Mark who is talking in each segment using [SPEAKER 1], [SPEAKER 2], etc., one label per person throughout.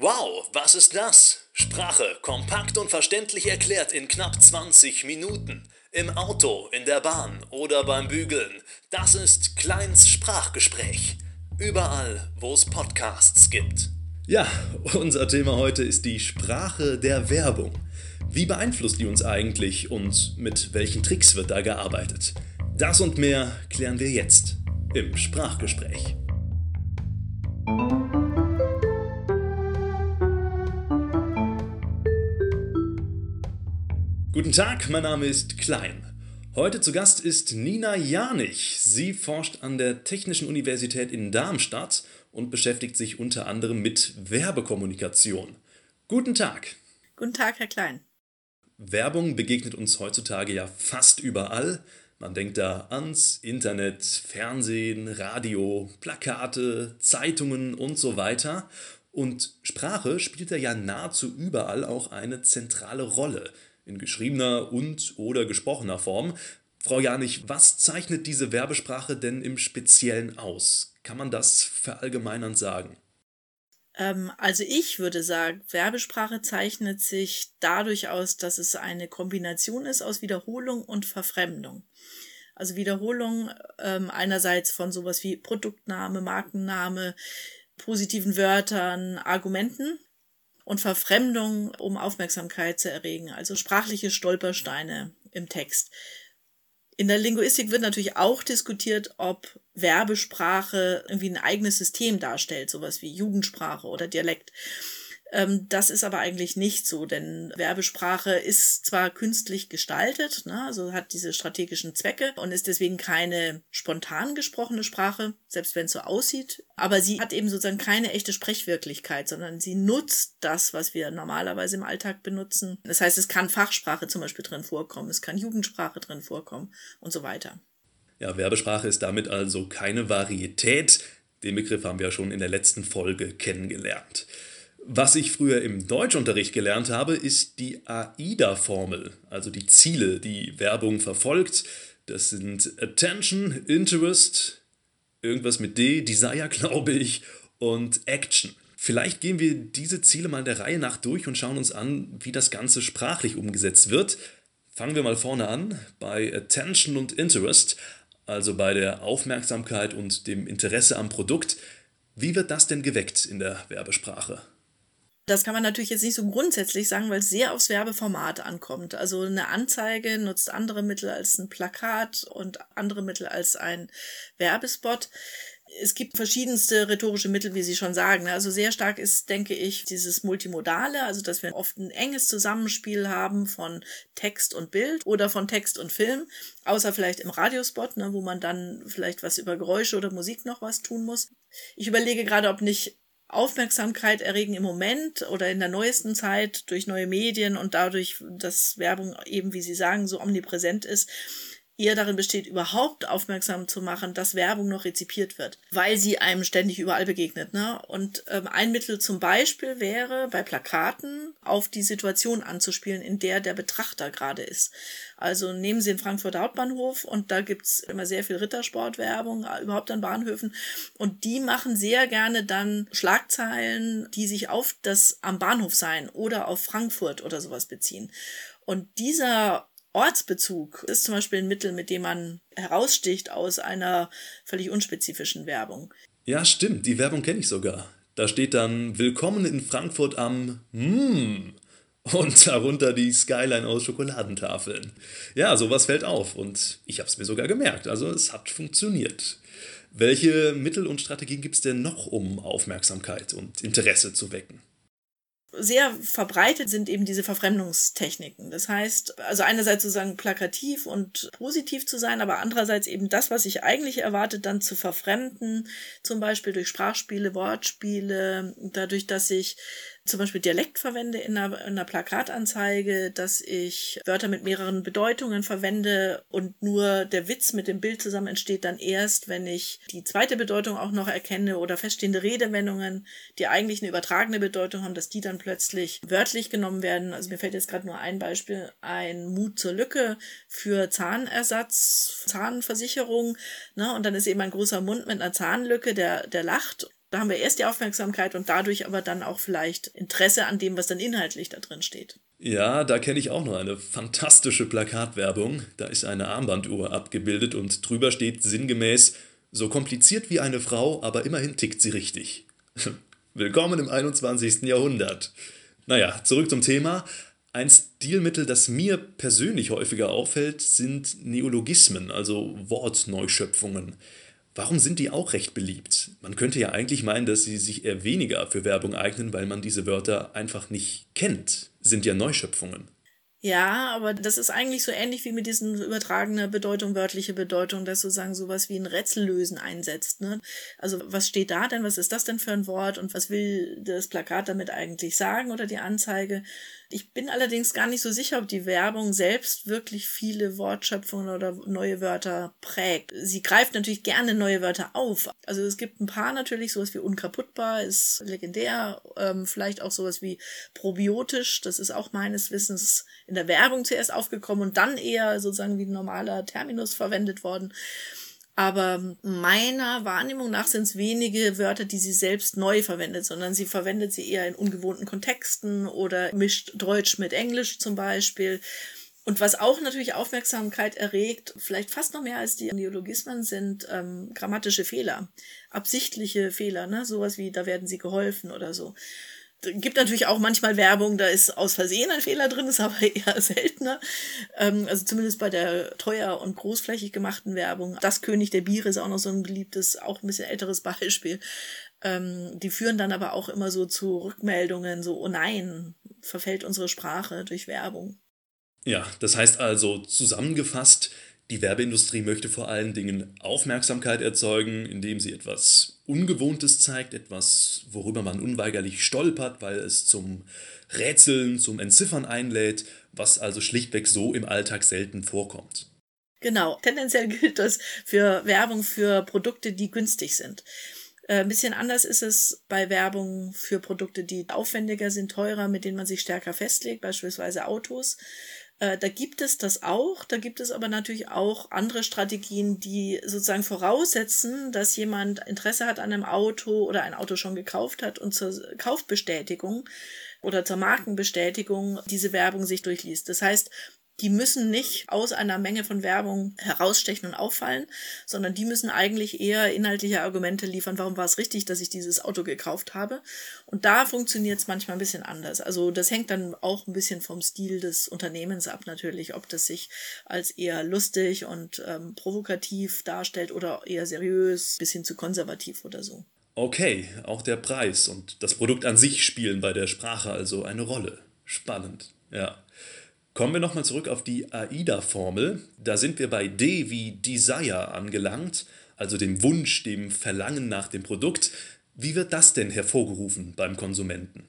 [SPEAKER 1] Wow, was ist das? Sprache kompakt und verständlich erklärt in knapp 20 Minuten. Im Auto, in der Bahn oder beim Bügeln. Das ist Kleins Sprachgespräch. Überall, wo es Podcasts gibt. Ja, unser Thema heute ist die Sprache der Werbung. Wie beeinflusst die uns eigentlich und mit welchen Tricks wird da gearbeitet? Das und mehr klären wir jetzt im Sprachgespräch. Guten Tag, mein Name ist Klein. Heute zu Gast ist Nina Janich. Sie forscht an der Technischen Universität in Darmstadt und beschäftigt sich unter anderem mit Werbekommunikation. Guten Tag.
[SPEAKER 2] Guten Tag, Herr Klein.
[SPEAKER 1] Werbung begegnet uns heutzutage ja fast überall. Man denkt da ans Internet, Fernsehen, Radio, Plakate, Zeitungen und so weiter. Und Sprache spielt da ja nahezu überall auch eine zentrale Rolle in geschriebener und oder gesprochener Form. Frau Janich, was zeichnet diese Werbesprache denn im Speziellen aus? Kann man das verallgemeinernd sagen?
[SPEAKER 2] Ähm, also ich würde sagen, Werbesprache zeichnet sich dadurch aus, dass es eine Kombination ist aus Wiederholung und Verfremdung. Also Wiederholung ähm, einerseits von sowas wie Produktname, Markenname, positiven Wörtern, Argumenten und Verfremdung, um Aufmerksamkeit zu erregen, also sprachliche Stolpersteine im Text. In der Linguistik wird natürlich auch diskutiert, ob Werbesprache irgendwie ein eigenes System darstellt, sowas wie Jugendsprache oder Dialekt. Ähm, das ist aber eigentlich nicht so, denn Werbesprache ist zwar künstlich gestaltet, ne, also hat diese strategischen Zwecke und ist deswegen keine spontan gesprochene Sprache, selbst wenn es so aussieht, aber sie hat eben sozusagen keine echte Sprechwirklichkeit, sondern sie nutzt das, was wir normalerweise im Alltag benutzen. Das heißt, es kann Fachsprache zum Beispiel drin vorkommen, es kann Jugendsprache drin vorkommen und so weiter.
[SPEAKER 1] Ja, Werbesprache ist damit also keine Varietät. Den Begriff haben wir ja schon in der letzten Folge kennengelernt. Was ich früher im Deutschunterricht gelernt habe, ist die AIDA-Formel, also die Ziele, die Werbung verfolgt. Das sind Attention, Interest, irgendwas mit D, Desire, glaube ich, und Action. Vielleicht gehen wir diese Ziele mal der Reihe nach durch und schauen uns an, wie das Ganze sprachlich umgesetzt wird. Fangen wir mal vorne an bei Attention und Interest, also bei der Aufmerksamkeit und dem Interesse am Produkt. Wie wird das denn geweckt in der Werbesprache?
[SPEAKER 2] Das kann man natürlich jetzt nicht so grundsätzlich sagen, weil es sehr aufs Werbeformat ankommt. Also eine Anzeige nutzt andere Mittel als ein Plakat und andere Mittel als ein Werbespot. Es gibt verschiedenste rhetorische Mittel, wie Sie schon sagen. Also sehr stark ist, denke ich, dieses Multimodale, also dass wir oft ein enges Zusammenspiel haben von Text und Bild oder von Text und Film, außer vielleicht im Radiospot, ne, wo man dann vielleicht was über Geräusche oder Musik noch was tun muss. Ich überlege gerade, ob nicht Aufmerksamkeit erregen im Moment oder in der neuesten Zeit durch neue Medien und dadurch, dass Werbung eben, wie Sie sagen, so omnipräsent ist, eher darin besteht, überhaupt aufmerksam zu machen, dass Werbung noch rezipiert wird, weil sie einem ständig überall begegnet. Ne? Und ähm, ein Mittel zum Beispiel wäre, bei Plakaten auf die Situation anzuspielen, in der der Betrachter gerade ist. Also nehmen Sie den Frankfurter Hauptbahnhof und da gibt's immer sehr viel Rittersportwerbung, äh, überhaupt an Bahnhöfen. Und die machen sehr gerne dann Schlagzeilen, die sich auf das am Bahnhof sein oder auf Frankfurt oder sowas beziehen. Und dieser Ortsbezug ist zum Beispiel ein Mittel, mit dem man heraussticht aus einer völlig unspezifischen Werbung.
[SPEAKER 1] Ja, stimmt, die Werbung kenne ich sogar. Da steht dann Willkommen in Frankfurt am Mmm und darunter die Skyline aus Schokoladentafeln. Ja, sowas fällt auf und ich habe es mir sogar gemerkt. Also es hat funktioniert. Welche Mittel und Strategien gibt es denn noch, um Aufmerksamkeit und Interesse zu wecken?
[SPEAKER 2] Sehr verbreitet sind eben diese Verfremdungstechniken. Das heißt, also einerseits sozusagen plakativ und positiv zu sein, aber andererseits eben das, was ich eigentlich erwartet, dann zu verfremden, zum Beispiel durch Sprachspiele, Wortspiele, dadurch, dass ich zum Beispiel Dialekt verwende in einer, in einer Plakatanzeige, dass ich Wörter mit mehreren Bedeutungen verwende und nur der Witz mit dem Bild zusammen entsteht dann erst, wenn ich die zweite Bedeutung auch noch erkenne oder feststehende Redewendungen, die eigentlich eine übertragene Bedeutung haben, dass die dann plötzlich wörtlich genommen werden. Also mir fällt jetzt gerade nur ein Beispiel, ein Mut zur Lücke für Zahnersatz, Zahnversicherung, ne? Und dann ist eben ein großer Mund mit einer Zahnlücke, der, der lacht Da haben wir erst die Aufmerksamkeit und dadurch aber dann auch vielleicht Interesse an dem, was dann inhaltlich da drin steht.
[SPEAKER 1] Ja, da kenne ich auch noch eine fantastische Plakatwerbung. Da ist eine Armbanduhr abgebildet und drüber steht sinngemäß, so kompliziert wie eine Frau, aber immerhin tickt sie richtig. Willkommen im 21. Jahrhundert. Naja, zurück zum Thema. Ein Stilmittel, das mir persönlich häufiger auffällt, sind Neologismen, also Wortneuschöpfungen. Warum sind die auch recht beliebt? Man könnte ja eigentlich meinen, dass sie sich eher weniger für Werbung eignen, weil man diese Wörter einfach nicht kennt. Sind ja Neuschöpfungen.
[SPEAKER 2] Ja, aber das ist eigentlich so ähnlich wie mit diesen übertragene Bedeutung, wörtliche Bedeutung, dass sozusagen sowas wie ein Rätsellösen einsetzt. Ne? Also was steht da denn? Was ist das denn für ein Wort? Und was will das Plakat damit eigentlich sagen oder die Anzeige? Ich bin allerdings gar nicht so sicher, ob die Werbung selbst wirklich viele Wortschöpfungen oder neue Wörter prägt. Sie greift natürlich gerne neue Wörter auf. Also es gibt ein paar natürlich, sowas wie unkaputtbar ist legendär, ähm, vielleicht auch sowas wie probiotisch, das ist auch meines Wissens in der Werbung zuerst aufgekommen und dann eher sozusagen wie ein normaler Terminus verwendet worden. Aber meiner Wahrnehmung nach sind es wenige Wörter, die sie selbst neu verwendet, sondern sie verwendet sie eher in ungewohnten Kontexten oder mischt Deutsch mit Englisch zum Beispiel. Und was auch natürlich Aufmerksamkeit erregt, vielleicht fast noch mehr als die Neologismen, sind ähm, grammatische Fehler, absichtliche Fehler, ne? sowas wie da werden sie geholfen oder so gibt natürlich auch manchmal Werbung, da ist aus Versehen ein Fehler drin, ist aber eher seltener. Ähm, also zumindest bei der teuer und großflächig gemachten Werbung. Das König der Biere ist auch noch so ein beliebtes, auch ein bisschen älteres Beispiel. Ähm, die führen dann aber auch immer so zu Rückmeldungen, so, oh nein, verfällt unsere Sprache durch Werbung.
[SPEAKER 1] Ja, das heißt also zusammengefasst, die Werbeindustrie möchte vor allen Dingen Aufmerksamkeit erzeugen, indem sie etwas Ungewohntes zeigt, etwas, worüber man unweigerlich stolpert, weil es zum Rätseln, zum Entziffern einlädt, was also schlichtweg so im Alltag selten vorkommt.
[SPEAKER 2] Genau, tendenziell gilt das für Werbung für Produkte, die günstig sind. Äh, ein bisschen anders ist es bei Werbung für Produkte, die aufwendiger sind, teurer, mit denen man sich stärker festlegt, beispielsweise Autos. Äh, da gibt es das auch, da gibt es aber natürlich auch andere Strategien, die sozusagen voraussetzen, dass jemand Interesse hat an einem Auto oder ein Auto schon gekauft hat und zur Kaufbestätigung oder zur Markenbestätigung diese Werbung sich durchliest. Das heißt, die müssen nicht aus einer Menge von Werbung herausstechen und auffallen, sondern die müssen eigentlich eher inhaltliche Argumente liefern, warum war es richtig, dass ich dieses Auto gekauft habe. Und da funktioniert es manchmal ein bisschen anders. Also das hängt dann auch ein bisschen vom Stil des Unternehmens ab natürlich, ob das sich als eher lustig und ähm, provokativ darstellt oder eher seriös, bis hin zu konservativ oder so.
[SPEAKER 1] Okay, auch der Preis und das Produkt an sich spielen bei der Sprache also eine Rolle. Spannend, ja. Kommen wir nochmal zurück auf die AIDA-Formel. Da sind wir bei D wie Desire angelangt, also dem Wunsch, dem Verlangen nach dem Produkt. Wie wird das denn hervorgerufen beim Konsumenten?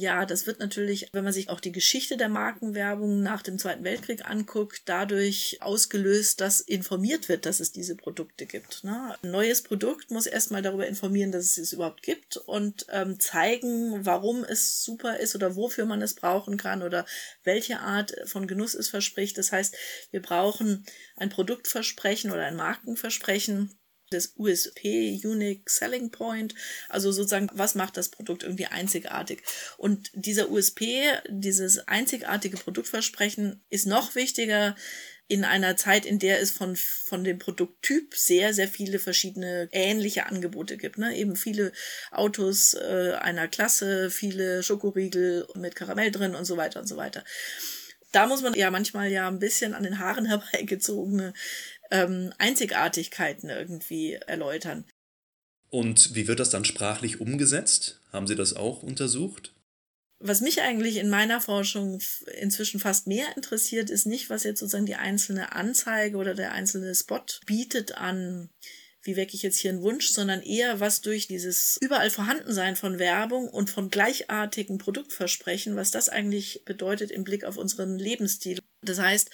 [SPEAKER 2] Ja, das wird natürlich, wenn man sich auch die Geschichte der Markenwerbung nach dem Zweiten Weltkrieg anguckt, dadurch ausgelöst, dass informiert wird, dass es diese Produkte gibt. Ne? Ein neues Produkt muss erstmal darüber informieren, dass es es überhaupt gibt und ähm, zeigen, warum es super ist oder wofür man es brauchen kann oder welche Art von Genuss es verspricht. Das heißt, wir brauchen ein Produktversprechen oder ein Markenversprechen, das USP, Unique Selling Point, also sozusagen, was macht das Produkt irgendwie einzigartig? Und dieser USP, dieses einzigartige Produktversprechen ist noch wichtiger in einer Zeit, in der es von, von dem Produkttyp sehr, sehr viele verschiedene ähnliche Angebote gibt. Ne? Eben viele Autos äh, einer Klasse, viele Schokoriegel mit Karamell drin und so weiter und so weiter. Da muss man ja manchmal ja ein bisschen an den Haaren herbeigezogene ähm, Einzigartigkeiten irgendwie erläutern.
[SPEAKER 1] Und wie wird das dann sprachlich umgesetzt? Haben Sie das auch untersucht?
[SPEAKER 2] Was mich eigentlich in meiner Forschung inzwischen fast mehr interessiert, ist nicht, was jetzt sozusagen die einzelne Anzeige oder der einzelne Spot bietet an, wie wecke ich jetzt hier einen Wunsch, sondern eher, was durch dieses überall Vorhandensein von Werbung und von gleichartigen Produktversprechen, was das eigentlich bedeutet im Blick auf unseren Lebensstil. Das heißt,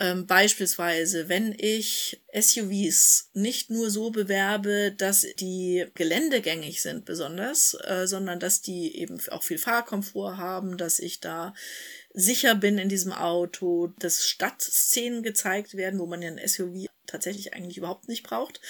[SPEAKER 2] ähm, beispielsweise, wenn ich SUVs nicht nur so bewerbe, dass die geländegängig sind besonders, äh, sondern dass die eben auch viel Fahrkomfort haben, dass ich da sicher bin in diesem Auto, dass Stadtszenen gezeigt werden, wo man ja ein SUV tatsächlich eigentlich überhaupt nicht braucht,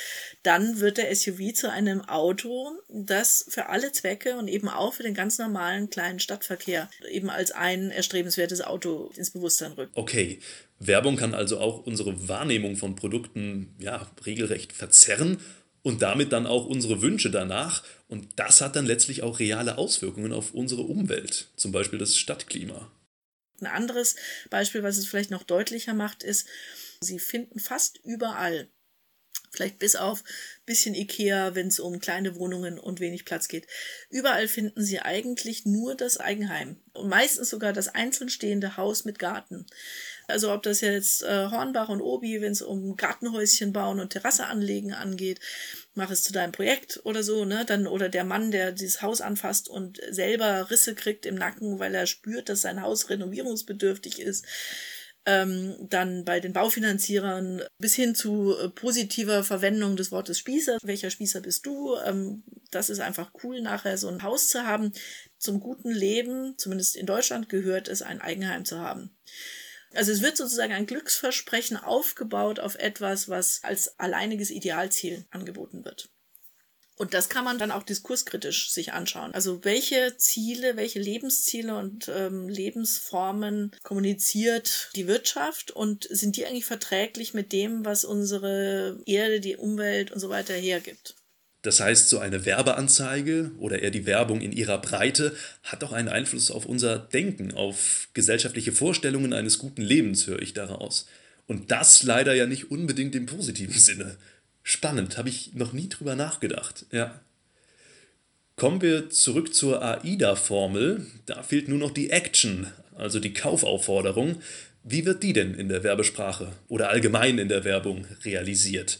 [SPEAKER 2] dann wird der SUV zu einem Auto, das für alle Zwecke und eben auch für den ganz normalen kleinen Stadtverkehr eben als ein erstrebenswertes Auto ins Bewusstsein rückt.
[SPEAKER 1] Okay, Werbung kann also auch unsere Wahrnehmung von Produkten ja regelrecht verzerren und damit dann auch unsere Wünsche danach. Und das hat dann letztlich auch reale Auswirkungen auf unsere Umwelt, zum Beispiel das Stadtklima.
[SPEAKER 2] Ein anderes Beispiel, was es vielleicht noch deutlicher macht, ist, sie finden fast überall, vielleicht bis auf bisschen Ikea, wenn es um kleine Wohnungen und wenig Platz geht, überall finden sie eigentlich nur das Eigenheim und meistens sogar das einzeln stehende Haus mit Garten. Also ob das jetzt äh, Hornbach und Obi, wenn es um Gartenhäuschen bauen und Terrasse anlegen angeht, mach es zu deinem Projekt oder so, ne? Dann oder der Mann, der dieses Haus anfasst und selber Risse kriegt im Nacken, weil er spürt, dass sein Haus renovierungsbedürftig ist. Ähm, dann bei den Baufinanzierern bis hin zu äh, positiver Verwendung des Wortes Spießer. Welcher Spießer bist du? Ähm, das ist einfach cool, nachher so ein Haus zu haben. Zum guten Leben, zumindest in Deutschland, gehört es, ein Eigenheim zu haben. Also es wird sozusagen ein Glücksversprechen aufgebaut auf etwas, was als alleiniges Idealziel angeboten wird. Und das kann man dann auch diskurskritisch sich anschauen. Also welche Ziele, welche Lebensziele und ähm, Lebensformen kommuniziert die Wirtschaft und sind die eigentlich verträglich mit dem, was unsere Erde, die Umwelt und so weiter hergibt?
[SPEAKER 1] Das heißt, so eine Werbeanzeige oder eher die Werbung in ihrer Breite hat auch einen Einfluss auf unser Denken, auf gesellschaftliche Vorstellungen eines guten Lebens, höre ich daraus. Und das leider ja nicht unbedingt im positiven Sinne. Spannend, habe ich noch nie drüber nachgedacht. Ja. Kommen wir zurück zur AIDA-Formel. Da fehlt nur noch die Action, also die Kaufaufforderung. Wie wird die denn in der Werbesprache oder allgemein in der Werbung realisiert?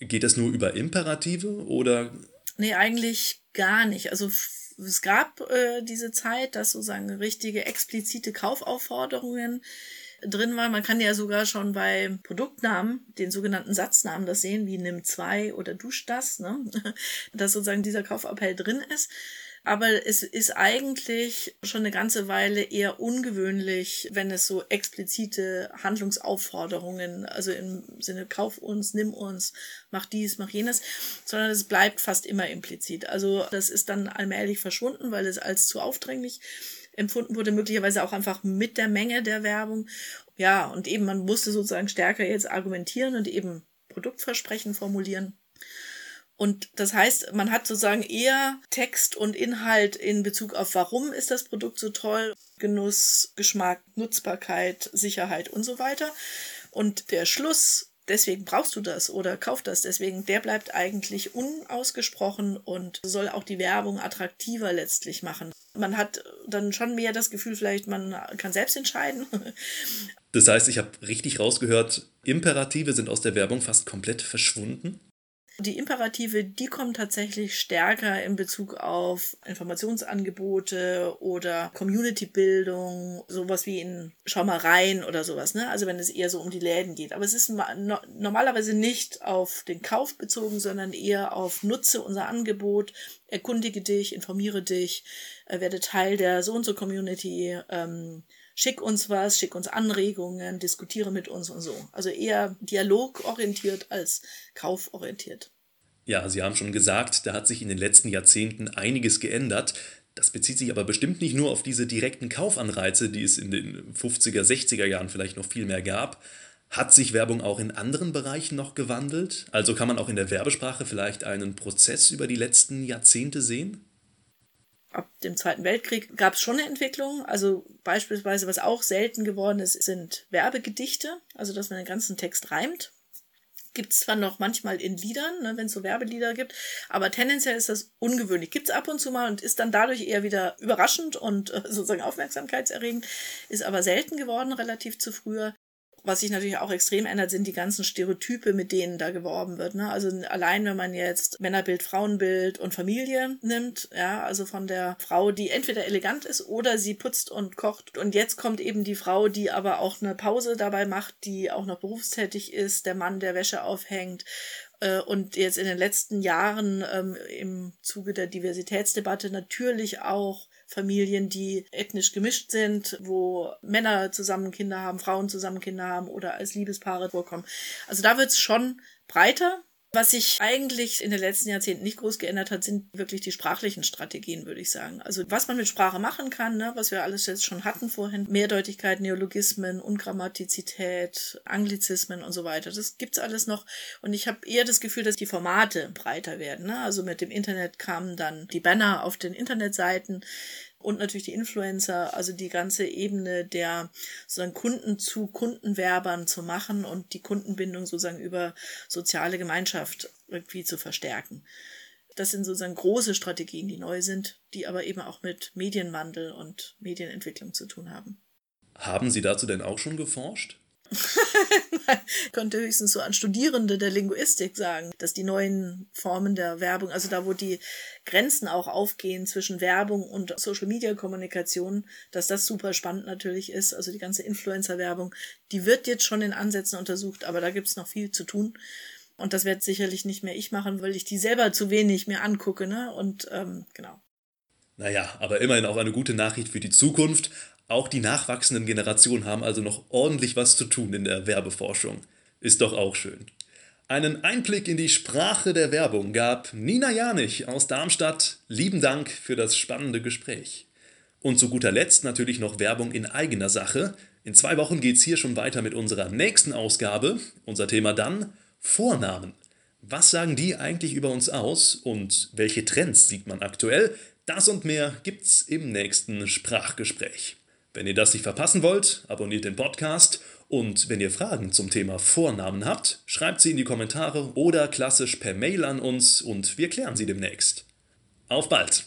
[SPEAKER 1] Geht das nur über Imperative oder?
[SPEAKER 2] Nee, eigentlich gar nicht. Also es gab äh, diese Zeit, dass sozusagen richtige explizite Kaufaufforderungen drin waren. Man kann ja sogar schon bei Produktnamen, den sogenannten Satznamen, das sehen, wie nimm zwei oder dusch das, ne? dass sozusagen dieser Kaufappell drin ist aber es ist eigentlich schon eine ganze Weile eher ungewöhnlich, wenn es so explizite Handlungsaufforderungen, also im Sinne kauf uns, nimm uns, mach dies, mach jenes, sondern es bleibt fast immer implizit. Also das ist dann allmählich verschwunden, weil es als zu aufdringlich empfunden wurde, möglicherweise auch einfach mit der Menge der Werbung. Ja, und eben man musste sozusagen stärker jetzt argumentieren und eben Produktversprechen formulieren. Und das heißt, man hat sozusagen eher Text und Inhalt in Bezug auf, warum ist das Produkt so toll, Genuss, Geschmack, Nutzbarkeit, Sicherheit und so weiter. Und der Schluss, deswegen brauchst du das oder kauf das, deswegen, der bleibt eigentlich unausgesprochen und soll auch die Werbung attraktiver letztlich machen. Man hat dann schon mehr das Gefühl, vielleicht man kann selbst entscheiden.
[SPEAKER 1] Das heißt, ich habe richtig rausgehört, Imperative sind aus der Werbung fast komplett verschwunden.
[SPEAKER 2] Die Imperative, die kommen tatsächlich stärker in Bezug auf Informationsangebote oder Community-Bildung, sowas wie in Schau mal rein oder sowas, ne? Also wenn es eher so um die Läden geht. Aber es ist no normalerweise nicht auf den Kauf bezogen, sondern eher auf Nutze unser Angebot, erkundige dich, informiere dich, äh, werde Teil der so und so Community, ähm, schick uns was, schick uns Anregungen, diskutiere mit uns und so. Also eher dialogorientiert als kauforientiert.
[SPEAKER 1] Ja, Sie haben schon gesagt, da hat sich in den letzten Jahrzehnten einiges geändert. Das bezieht sich aber bestimmt nicht nur auf diese direkten Kaufanreize, die es in den 50er, 60er Jahren vielleicht noch viel mehr gab. Hat sich Werbung auch in anderen Bereichen noch gewandelt? Also kann man auch in der Werbesprache vielleicht einen Prozess über die letzten Jahrzehnte sehen?
[SPEAKER 2] Ab dem Zweiten Weltkrieg gab es schon eine Entwicklung. Also beispielsweise, was auch selten geworden ist, sind Werbegedichte, also dass man den ganzen Text reimt. Gibt es zwar noch manchmal in Liedern, ne, wenn es so Werbelieder gibt, aber tendenziell ist das ungewöhnlich. Gibt es ab und zu mal und ist dann dadurch eher wieder überraschend und äh, sozusagen aufmerksamkeitserregend, ist aber selten geworden relativ zu früher. Was sich natürlich auch extrem ändert, sind die ganzen Stereotype, mit denen da geworben wird. Ne? Also allein, wenn man jetzt Männerbild, Frauenbild und Familie nimmt, ja, also von der Frau, die entweder elegant ist oder sie putzt und kocht. Und jetzt kommt eben die Frau, die aber auch eine Pause dabei macht, die auch noch berufstätig ist, der Mann, der Wäsche aufhängt äh, und jetzt in den letzten Jahren ähm, im Zuge der Diversitätsdebatte natürlich auch Familien, die ethnisch gemischt sind, wo Männer zusammen Kinder haben, Frauen zusammen Kinder haben oder als Liebespaare vorkommen. Also da wird es schon breiter. Was sich eigentlich in den letzten Jahrzehnten nicht groß geändert hat, sind wirklich die sprachlichen Strategien, würde ich sagen. Also was man mit Sprache machen kann, ne, was wir alles jetzt schon hatten vorhin, Mehrdeutigkeit, Neologismen, Ungrammatizität, Anglizismen und so weiter. Das gibt's alles noch. Und ich habe eher das Gefühl, dass die Formate breiter werden. Ne? Also mit dem Internet kamen dann die Banner auf den Internetseiten und natürlich die Influencer, also die ganze Ebene der sozusagen Kunden zu Kundenwerbern zu machen und die Kundenbindung sozusagen über soziale Gemeinschaft irgendwie zu verstärken. Das sind sozusagen große Strategien, die neu sind, die aber eben auch mit Medienwandel und Medienentwicklung zu tun haben.
[SPEAKER 1] Haben Sie dazu denn auch schon geforscht?
[SPEAKER 2] ich könnte höchstens so an Studierende der Linguistik sagen, dass die neuen Formen der Werbung, also da, wo die Grenzen auch aufgehen zwischen Werbung und Social-Media-Kommunikation, dass das super spannend natürlich ist. Also die ganze Influencer-Werbung, die wird jetzt schon in Ansätzen untersucht, aber da gibt es noch viel zu tun. Und das wird sicherlich nicht mehr ich machen, weil ich die selber zu wenig mir angucke, ne? Und ähm, genau.
[SPEAKER 1] Naja, aber immerhin auch eine gute Nachricht für die Zukunft. Auch die nachwachsenden Generationen haben also noch ordentlich was zu tun in der Werbeforschung. Ist doch auch schön. Einen Einblick in die Sprache der Werbung gab Nina Janich aus Darmstadt. Lieben Dank für das spannende Gespräch. Und zu guter Letzt natürlich noch Werbung in eigener Sache. In zwei Wochen geht's hier schon weiter mit unserer nächsten Ausgabe. Unser Thema dann Vornamen. Was sagen die eigentlich über uns aus und welche Trends sieht man aktuell? Das und mehr gibt's im nächsten Sprachgespräch. Wenn ihr das nicht verpassen wollt, abonniert den Podcast und wenn ihr Fragen zum Thema Vornamen habt, schreibt sie in die Kommentare oder klassisch per Mail an uns und wir klären sie demnächst. Auf bald!